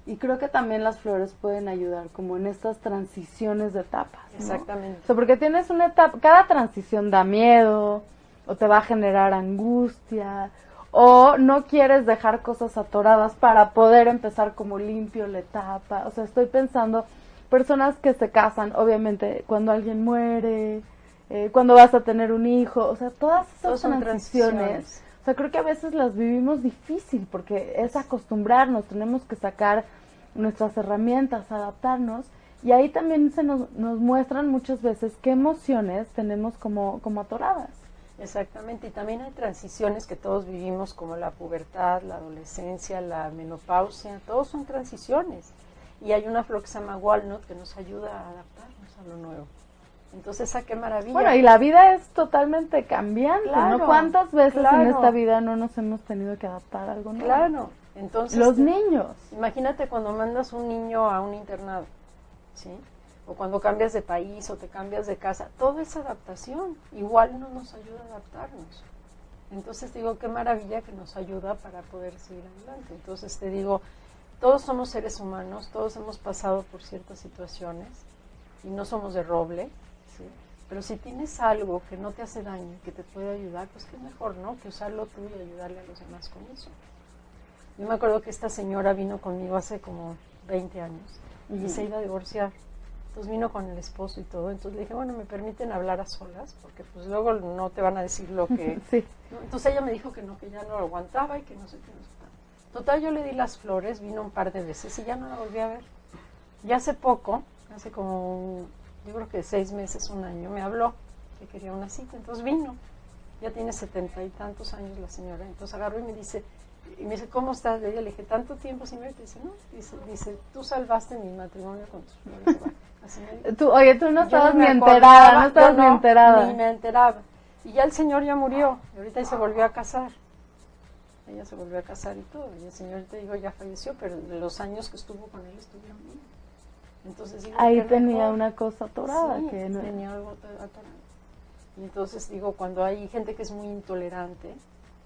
Y creo que también las flores pueden ayudar como en estas transiciones de etapas. Exactamente. O sea, porque tienes una etapa, cada transición da miedo, o te va a generar angustia, o no quieres dejar cosas atoradas para poder empezar como limpio la etapa. O sea, estoy pensando, personas que se casan, obviamente, cuando alguien muere, eh, cuando vas a tener un hijo, o sea, todas esas transiciones o sea, creo que a veces las vivimos difícil porque es acostumbrarnos, tenemos que sacar nuestras herramientas, adaptarnos. Y ahí también se nos, nos muestran muchas veces qué emociones tenemos como, como atoradas. Exactamente, y también hay transiciones que todos vivimos como la pubertad, la adolescencia, la menopausia, todos son transiciones. Y hay una flor que se llama walnut que nos ayuda a adaptarnos a lo nuevo. Entonces, ¿a qué maravilla? Bueno, y la vida es totalmente cambiante, ¿no? ¿Cuántas veces en esta vida no nos hemos tenido que adaptar a algo nuevo? Claro, entonces... Los niños. Imagínate cuando mandas un niño a un internado, ¿sí? O cuando cambias de país o te cambias de casa, todo es adaptación. Igual no nos ayuda a adaptarnos. Entonces digo, qué maravilla que nos ayuda para poder seguir adelante. Entonces te digo, todos somos seres humanos, todos hemos pasado por ciertas situaciones y no somos de roble, pero si tienes algo que no te hace daño, que te puede ayudar, pues qué mejor, ¿no? Que usarlo tú y ayudarle a los demás con eso. Yo me acuerdo que esta señora vino conmigo hace como 20 años y se iba a divorciar. Entonces vino con el esposo y todo. Entonces le dije, bueno, ¿me permiten hablar a solas? Porque pues luego no te van a decir lo que... sí. Entonces ella me dijo que no, que ya no lo aguantaba y que no sé qué. No sé Total, yo le di las flores, vino un par de veces y ya no la volví a ver. Y hace poco, hace como yo creo que seis meses, un año, me habló que quería una cita, entonces vino. Ya tiene setenta y tantos años la señora, entonces agarró y me dice, Y me dice, ¿cómo estás? Le dije, ¿tanto tiempo sin verte? Dice, no. Dice, dice, tú salvaste mi matrimonio con tus flores Así me tú, Oye, tú no estabas ni enterada, no estabas ni enterada. Ni me enteraba. Y ya el señor ya murió. Y ahorita se volvió a casar. Ella se volvió a casar y todo. Y el señor, te digo, ya falleció, pero los años que estuvo con él estuvieron bien. Entonces, digo, Ahí tenía una cosa atorada. Sí, que no... tenía algo atorado. Y entonces digo, cuando hay gente que es muy intolerante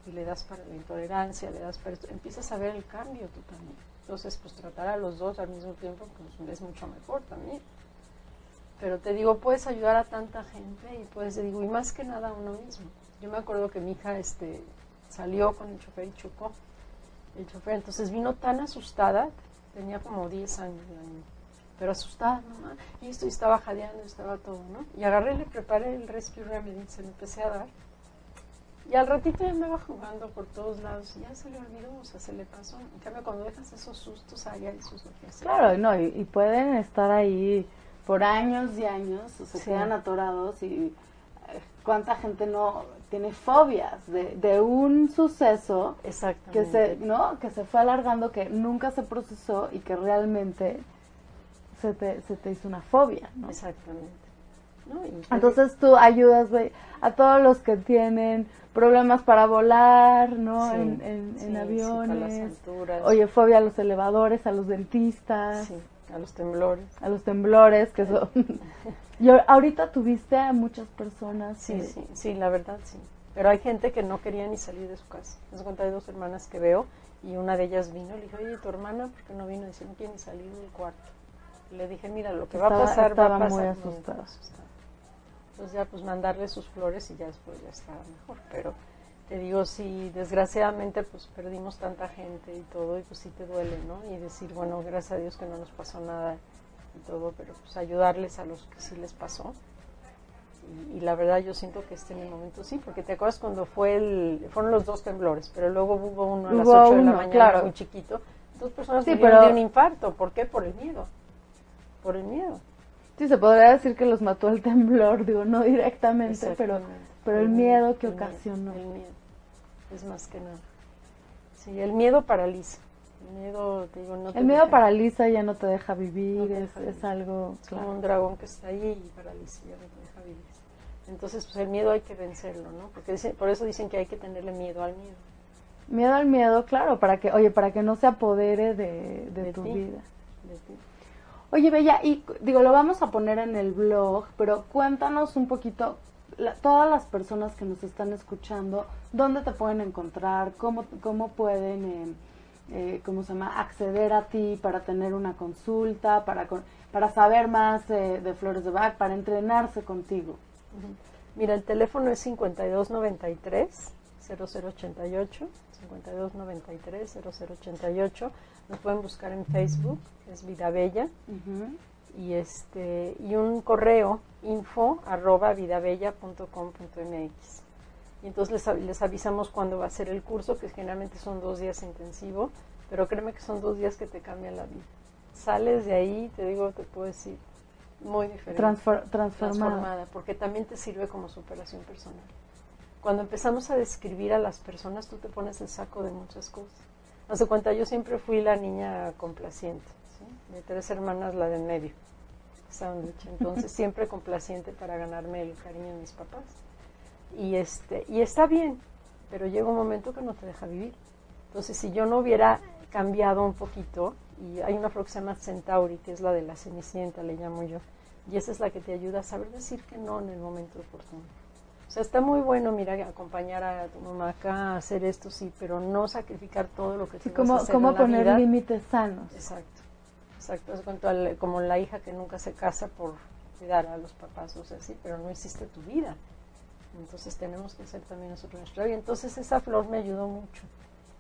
y le das para la intolerancia, le das para esto, empiezas a ver el cambio tú también. Entonces, pues tratar a los dos al mismo tiempo pues, es mucho mejor también. Pero te digo, puedes ayudar a tanta gente y puedes, digo, y más que nada a uno mismo. Yo me acuerdo que mi hija este, salió con el chofer y chocó. El chofer, entonces vino tan asustada, tenía como 10 años la niña pero asustada, mamá, y esto y estaba jadeando, estaba todo, ¿no? Y agarré, le preparé el Rescue Remedy, se lo empecé a dar. Y al ratito ya me va jugando por todos lados, y ya se le olvidó, o sea, se le pasó. En cambio, cuando dejas esos sustos, allá hay sus Claro, no, y, pueden estar ahí por años y años, o se quedan atorados, y eh, cuánta gente no tiene fobias de, de un suceso que se, ¿no? que se fue alargando, que nunca se procesó y que realmente se te, se te hizo una fobia. ¿no? Exactamente. Entonces tú ayudas a todos los que tienen problemas para volar, ¿no? en, en, aviones. Oye, fobia a los elevadores, a los dentistas. a los temblores. A los temblores, que son... y ahorita tuviste a muchas personas. Sí, sí, sí, la verdad sí. Pero hay gente que no quería ni salir de su casa. Me cuenta de dos hermanas que veo y una de ellas vino y le dije, oye, tu hermana, ¿por qué no vino? Dice, no quiere ni salir del cuarto le dije, mira, lo que va a pasar va a pasar. muy asustada. Entonces ya pues mandarle sus flores y ya después ya estaba mejor. Pero te digo, sí, desgraciadamente pues perdimos tanta gente y todo, y pues sí te duele, ¿no? Y decir, bueno, gracias a Dios que no nos pasó nada y todo, pero pues ayudarles a los que sí les pasó. Y, la verdad yo siento que este en el momento sí, porque te acuerdas cuando fue el, fueron los dos temblores, pero luego hubo uno a las 8 de la mañana, claro. muy chiquito. Dos personas sí, pero... de un infarto, ¿por qué? Por el miedo por el miedo. Sí, se podría decir que los mató el temblor, digo, no directamente, pero, pero el, miedo que ocasionó. el miedo, es más que nada. Sí, el miedo paraliza. El miedo, digo, no El miedo paraliza, ya no te deja vivir, es, algo... Es como un dragón que está ahí y paraliza, ya no te deja vivir. Entonces, pues el miedo hay que vencerlo, ¿no? Porque por eso dicen que hay que tenerle miedo al miedo. Miedo al miedo, claro, para que, oye, para que no se apodere de, de, tu vida. De ti. Oye, Bella, y digo, lo vamos a poner en el blog, pero cuéntanos un poquito, todas las personas que nos están escuchando, ¿dónde te pueden encontrar? ¿Cómo, cómo pueden, eh, eh, ¿cómo se llama?, acceder a ti para tener una consulta, para, para saber más de Flores de Bach, para entrenarse contigo. Mira, el teléfono es 5293 0088, 5293 0088 nos pueden buscar en Facebook, es Vida Bella. Y este y un correo info arroba vidabella.com.mx. Y entonces les, les, avisamos cuándo va a ser el curso, que generalmente son dos días intensivo, pero créeme que son dos días que te cambian la vida. Sales de ahí, te digo, te puedo decir, muy diferente. transformada. transformada. Porque también te sirve como superación personal. Cuando empezamos a describir a las personas, tú te pones el saco de muchas cosas. Hace cuenta, yo siempre fui la niña complaciente, de tres hermanas la de en medio, sándwich, entonces siempre complaciente para ganarme el cariño de mis papás. Y, este, y está bien, pero llega un momento que no te deja vivir. Entonces, si yo no hubiera cambiado un poquito, y hay una flor que se llama Centauri, que es la de la cenicienta, le llamo yo, y esa es la que te ayuda a saber decir que no en el momento oportuno. O sea, está muy bueno, mira, acompañar a tu mamá acá, hacer esto, sí, pero no sacrificar todo lo que sí, como, cómo poner límites sanos. Exacto, exacto. Es como la hija que nunca se casa por cuidar a los papás, o sea, sí, pero no existe tu vida. Entonces tenemos que hacer también nosotros nuestra vida. Entonces esa flor me ayudó mucho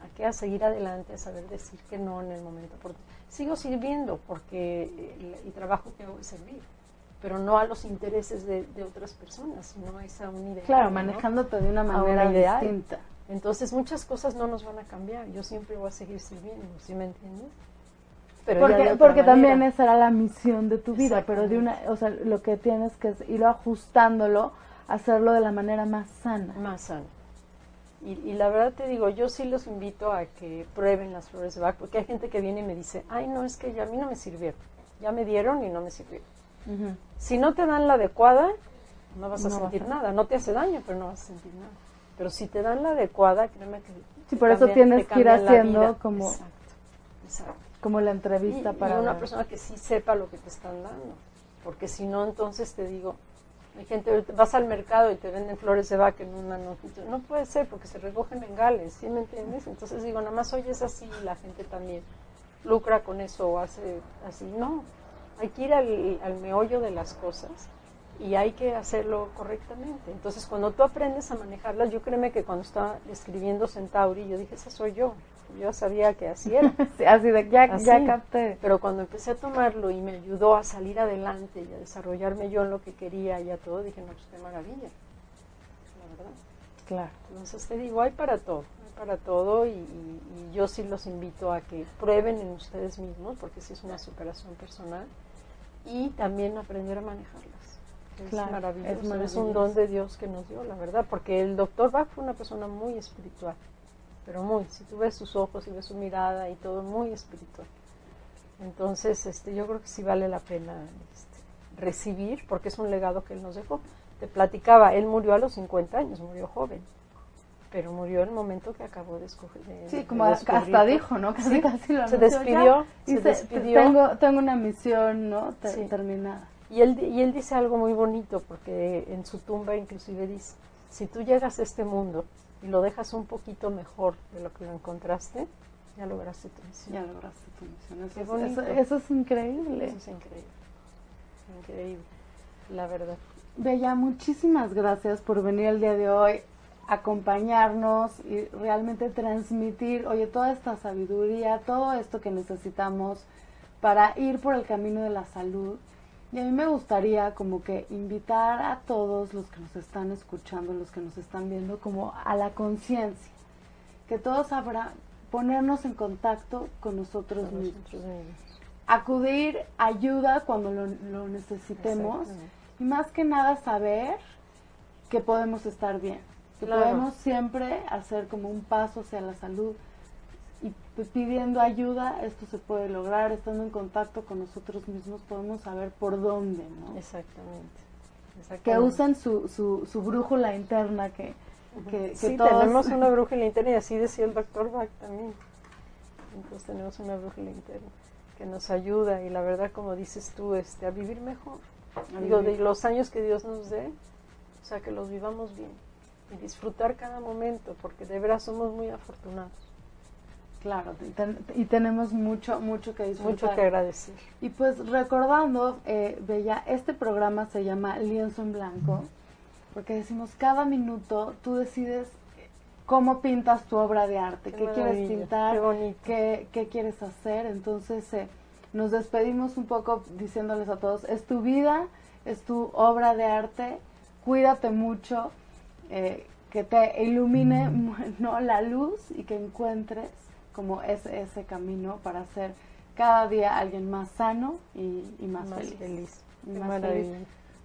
a que a seguir adelante, a saber decir que no en el momento. Porque sigo sirviendo porque el, el trabajo que hago es servir pero no a los intereses de, otras personas, sino a esa unidad. Claro, manejándote de una manera distinta. Entonces muchas cosas no nos van a cambiar, yo siempre voy a seguir sirviendo, ¿sí me entiendes? Pero porque porque también esa era la misión de tu vida, pero de una, o sea, lo que tienes que ir ajustándolo, hacerlo de la manera más sana. Más sana. Y, la verdad te digo, yo sí los invito a que prueben las flores de Bach, porque hay gente que viene y me dice, ay, no, es que ya a mí no me sirvieron. Ya me dieron y no me sirvieron. Si no te dan la adecuada, no vas a sentir nada. No te hace daño, pero no vas a sentir nada. Pero si te dan la adecuada, créeme que... Sí, por eso tienes que ir haciendo como... Como la entrevista para... una persona que sí sepa lo que te están dando. Porque si no, entonces te digo, hay gente, vas al mercado y te venden flores de vaca en una notita. No puede ser porque se recogen bengales, ¿sí me entiendes? Entonces digo, nada más oyes así y la gente también lucra con eso o hace así. No, hay que ir al, al meollo de las cosas y hay que hacerlo correctamente. Entonces, cuando tú aprendes a manejarlas, yo créeme que cuando estaba escribiendo Centauri, yo dije, esa soy yo. Yo sabía que así era. así de, ya, ya capté. Pero cuando empecé a tomarlo y me ayudó a salir adelante y a desarrollarme yo en lo que quería y a todo, dije, no, pues qué maravilla. La verdad. Claro. Entonces te digo, hay para todo, para todo y, y, yo sí los invito a que prueben en ustedes mismos, porque sí es una superación personal, y también aprender a manejarlas. Es, maravilloso. es un don de Dios que nos dio, la verdad, porque el doctor Bach fue una persona muy espiritual pero muy, si tú ves sus ojos y ves su mirada y todo, muy espiritual. Entonces, este, yo creo que sí vale la pena este, recibir, porque es un legado que él nos dejó. Te platicaba, él murió a los 50 años, murió joven, pero murió el momento que acabó de escoger. sí, como hasta dijo, ¿no? Casi, casi lo se despidió, se, despidió. Tengo, tengo una misión, ¿no? Terminada. Y él, y él dice algo muy bonito, porque en su tumba inclusive dice, si tú llegas a este mundo y lo dejas un poquito mejor de lo que lo encontraste, ya lograste tu misión. Ya lograste tu misión. Eso, eso, es increíble. Eso es increíble. Increíble, la verdad. Bella, muchísimas gracias por venir el día de hoy, acompañarnos y realmente transmitir, oye, toda esta sabiduría, todo esto que necesitamos para ir por el camino de la salud. Y a mí me gustaría como que invitar a todos los que nos están escuchando, los que nos están viendo, como a la conciencia, que todos habrá ponernos en contacto con nosotros, mismos. Acudir ayuda cuando lo, necesitemos. Y más que nada saber que podemos estar bien, que podemos siempre hacer como un paso hacia la salud y pues, pidiendo ayuda esto se puede lograr, estando en contacto con nosotros mismos podemos saber por dónde, ¿no? Exactamente. Que usen su, su, su brújula interna que, que, sí, tenemos una brújula interna y así decía el doctor Bach también. Entonces tenemos una brújula interna que nos ayuda y la verdad como dices tú, este, a vivir mejor. Digo, de los años que Dios nos dé, o sea, que los vivamos bien y disfrutar cada momento, porque de verdad somos muy afortunados. Claro, y, tenemos mucho, mucho que disfrutar. Mucho que agradecer. Y pues recordando, eh, Bella, este programa se llama Lienzo en Blanco, porque decimos cada minuto tú decides cómo pintas tu obra de arte, qué, quieres pintar, qué, qué, quieres hacer. Entonces eh, nos despedimos un poco diciéndoles a todos, es tu vida, es tu obra de arte, cuídate mucho, eh, que te ilumine ¿no? la luz y que encuentres como ese, ese camino para ser cada día alguien más sano y, más, feliz.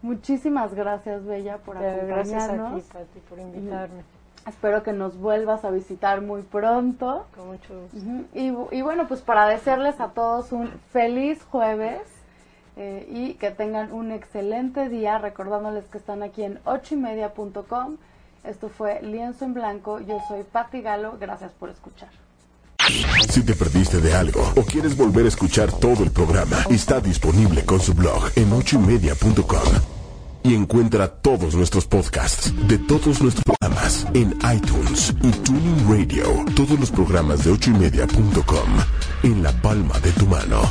Muchísimas gracias, Bella, por acompañarnos. Gracias a ti, por invitarme. espero que nos vuelvas a visitar muy pronto. Con mucho gusto. y, bueno, pues para desearles a todos un feliz jueves eh, y que tengan un excelente día, recordándoles que están aquí en ochoymedia.com. Esto fue Lienzo en Blanco. Yo soy Patti Galo. Gracias por escuchar. Si te perdiste de algo o quieres volver a escuchar todo el programa, está disponible con su blog en ochoymedia.com. Y encuentra todos nuestros podcasts de todos nuestros programas en iTunes y Tuning Radio. Todos los programas de ochoymedia.com en la palma de tu mano.